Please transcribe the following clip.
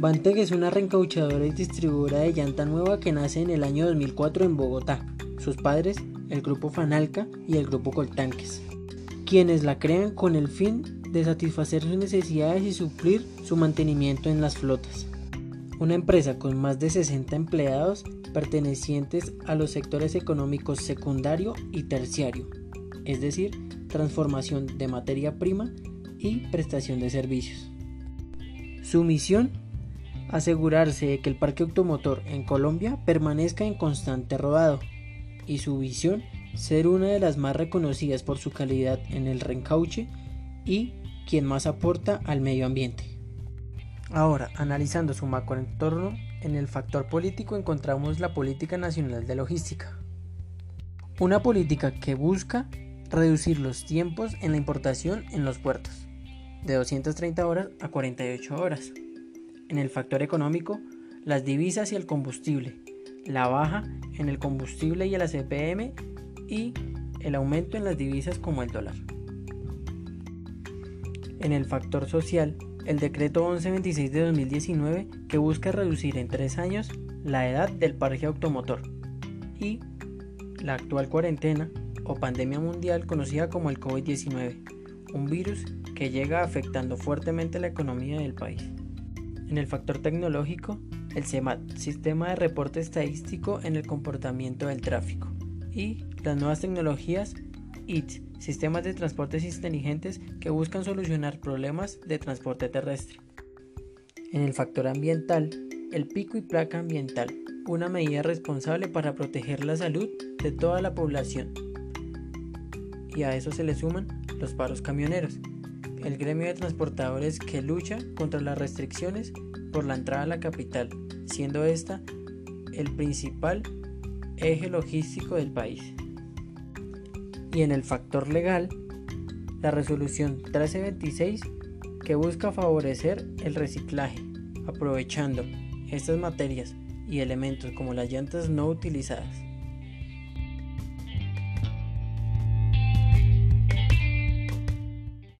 Banteg es una reencauchadora y distribuidora de llanta nueva que nace en el año 2004 en Bogotá. Sus padres, el grupo Fanalca y el grupo Coltanques, quienes la crean con el fin de satisfacer sus necesidades y suplir su mantenimiento en las flotas. Una empresa con más de 60 empleados pertenecientes a los sectores económicos secundario y terciario, es decir, transformación de materia prima y prestación de servicios. Su misión asegurarse de que el parque automotor en Colombia permanezca en constante rodado y su visión ser una de las más reconocidas por su calidad en el reencauche y quien más aporta al medio ambiente. Ahora, analizando su macroentorno, en el factor político encontramos la Política Nacional de Logística. Una política que busca reducir los tiempos en la importación en los puertos, de 230 horas a 48 horas en el factor económico, las divisas y el combustible, la baja en el combustible y el CPM y el aumento en las divisas como el dólar. En el factor social, el decreto 1126 de 2019 que busca reducir en tres años la edad del parque automotor y la actual cuarentena o pandemia mundial conocida como el COVID-19, un virus que llega afectando fuertemente la economía del país. En el factor tecnológico, el CEMAT, Sistema de Reporte Estadístico en el Comportamiento del Tráfico. Y las nuevas tecnologías, IT, Sistemas de Transportes Inteligentes que buscan solucionar problemas de transporte terrestre. En el factor ambiental, el pico y placa ambiental, una medida responsable para proteger la salud de toda la población. Y a eso se le suman los paros camioneros, el gremio de transportadores que lucha contra las restricciones por la entrada a la capital, siendo esta el principal eje logístico del país. Y en el factor legal, la resolución 1326 que busca favorecer el reciclaje, aprovechando estas materias y elementos como las llantas no utilizadas.